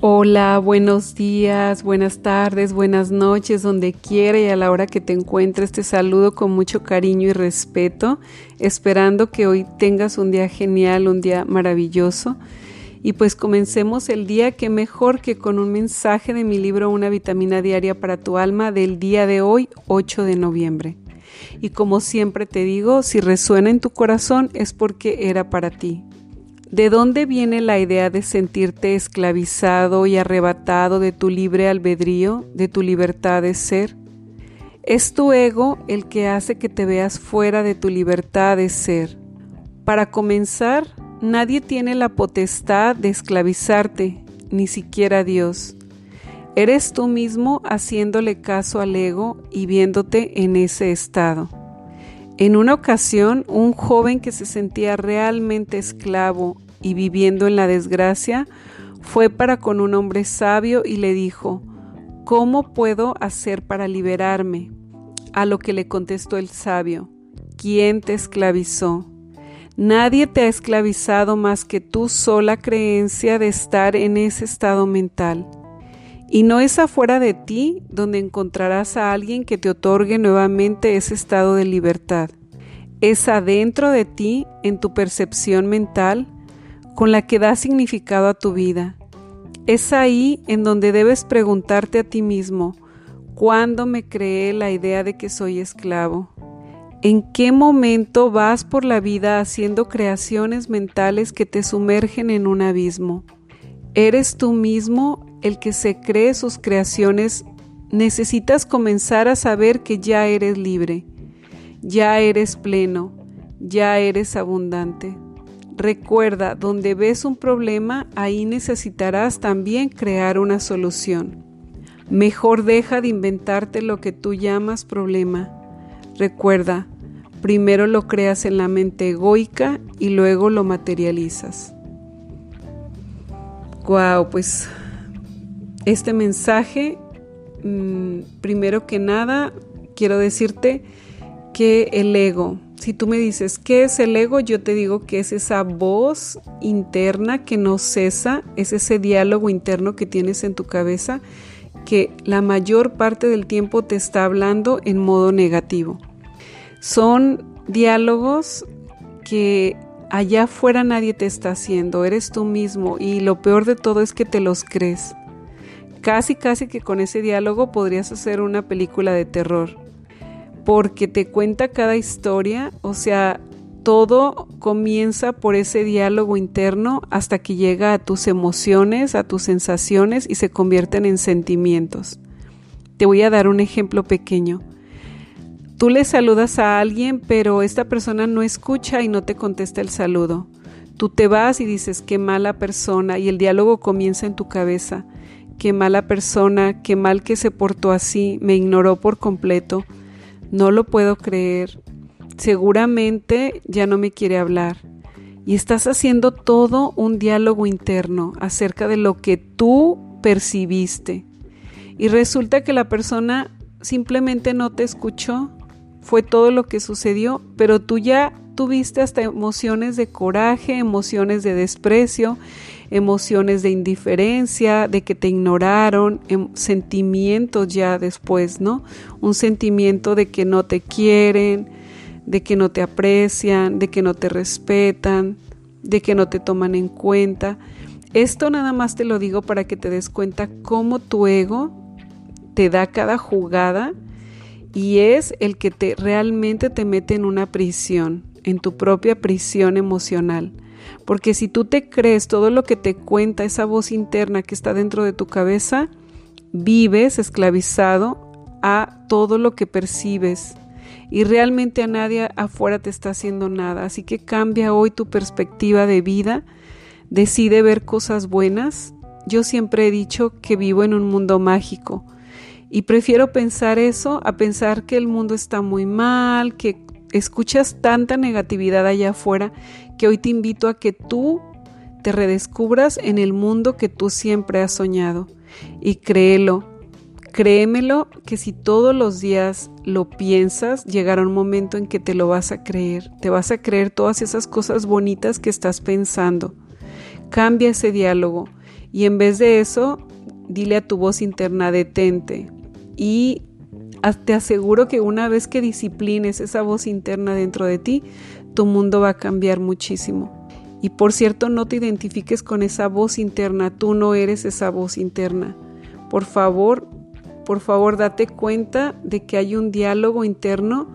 Hola, buenos días, buenas tardes, buenas noches, donde quiera y a la hora que te encuentres. Te saludo con mucho cariño y respeto, esperando que hoy tengas un día genial, un día maravilloso. Y pues comencemos el día que mejor que con un mensaje de mi libro Una vitamina diaria para tu alma del día de hoy, 8 de noviembre. Y como siempre te digo, si resuena en tu corazón es porque era para ti. ¿De dónde viene la idea de sentirte esclavizado y arrebatado de tu libre albedrío, de tu libertad de ser? Es tu ego el que hace que te veas fuera de tu libertad de ser. Para comenzar, nadie tiene la potestad de esclavizarte, ni siquiera Dios. Eres tú mismo haciéndole caso al ego y viéndote en ese estado. En una ocasión, un joven que se sentía realmente esclavo y viviendo en la desgracia, fue para con un hombre sabio y le dijo, ¿Cómo puedo hacer para liberarme? A lo que le contestó el sabio, ¿quién te esclavizó? Nadie te ha esclavizado más que tu sola creencia de estar en ese estado mental. Y no es afuera de ti donde encontrarás a alguien que te otorgue nuevamente ese estado de libertad. Es adentro de ti, en tu percepción mental, con la que da significado a tu vida. Es ahí en donde debes preguntarte a ti mismo, ¿cuándo me creé la idea de que soy esclavo? ¿En qué momento vas por la vida haciendo creaciones mentales que te sumergen en un abismo? ¿Eres tú mismo el que se cree sus creaciones, necesitas comenzar a saber que ya eres libre, ya eres pleno, ya eres abundante. Recuerda, donde ves un problema, ahí necesitarás también crear una solución. Mejor deja de inventarte lo que tú llamas problema. Recuerda, primero lo creas en la mente egoica y luego lo materializas. Wow, pues este mensaje, mm, primero que nada, quiero decirte que el ego, si tú me dices, ¿qué es el ego? Yo te digo que es esa voz interna que no cesa, es ese diálogo interno que tienes en tu cabeza que la mayor parte del tiempo te está hablando en modo negativo. Son diálogos que allá afuera nadie te está haciendo, eres tú mismo y lo peor de todo es que te los crees. Casi, casi que con ese diálogo podrías hacer una película de terror, porque te cuenta cada historia, o sea, todo comienza por ese diálogo interno hasta que llega a tus emociones, a tus sensaciones y se convierten en sentimientos. Te voy a dar un ejemplo pequeño. Tú le saludas a alguien, pero esta persona no escucha y no te contesta el saludo. Tú te vas y dices, qué mala persona, y el diálogo comienza en tu cabeza qué mala persona, qué mal que se portó así, me ignoró por completo, no lo puedo creer, seguramente ya no me quiere hablar. Y estás haciendo todo un diálogo interno acerca de lo que tú percibiste. Y resulta que la persona simplemente no te escuchó, fue todo lo que sucedió, pero tú ya tuviste hasta emociones de coraje, emociones de desprecio, emociones de indiferencia, de que te ignoraron, em, sentimientos ya después, ¿no? Un sentimiento de que no te quieren, de que no te aprecian, de que no te respetan, de que no te toman en cuenta. Esto nada más te lo digo para que te des cuenta cómo tu ego te da cada jugada y es el que te realmente te mete en una prisión, en tu propia prisión emocional. Porque si tú te crees todo lo que te cuenta esa voz interna que está dentro de tu cabeza, vives esclavizado a todo lo que percibes y realmente a nadie afuera te está haciendo nada. Así que cambia hoy tu perspectiva de vida, decide ver cosas buenas. Yo siempre he dicho que vivo en un mundo mágico y prefiero pensar eso a pensar que el mundo está muy mal, que escuchas tanta negatividad allá afuera que hoy te invito a que tú te redescubras en el mundo que tú siempre has soñado. Y créelo, créemelo que si todos los días lo piensas, llegará un momento en que te lo vas a creer. Te vas a creer todas esas cosas bonitas que estás pensando. Cambia ese diálogo y en vez de eso, dile a tu voz interna, detente. Y te aseguro que una vez que disciplines esa voz interna dentro de ti, tu mundo va a cambiar muchísimo. Y por cierto, no te identifiques con esa voz interna, tú no eres esa voz interna. Por favor, por favor, date cuenta de que hay un diálogo interno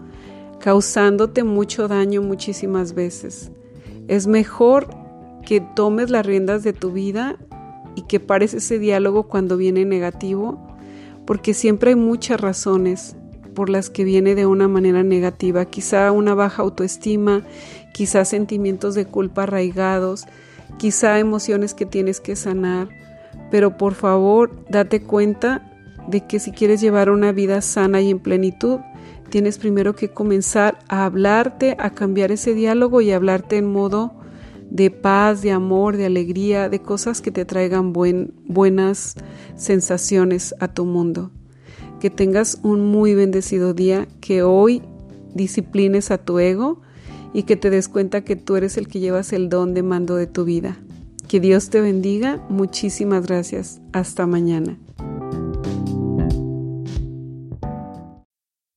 causándote mucho daño muchísimas veces. Es mejor que tomes las riendas de tu vida y que pares ese diálogo cuando viene negativo, porque siempre hay muchas razones por las que viene de una manera negativa, quizá una baja autoestima, quizá sentimientos de culpa arraigados, quizá emociones que tienes que sanar, pero por favor date cuenta de que si quieres llevar una vida sana y en plenitud, tienes primero que comenzar a hablarte, a cambiar ese diálogo y hablarte en modo de paz, de amor, de alegría, de cosas que te traigan buenas sensaciones a tu mundo que tengas un muy bendecido día, que hoy disciplines a tu ego y que te des cuenta que tú eres el que llevas el don de mando de tu vida. Que Dios te bendiga. Muchísimas gracias. Hasta mañana.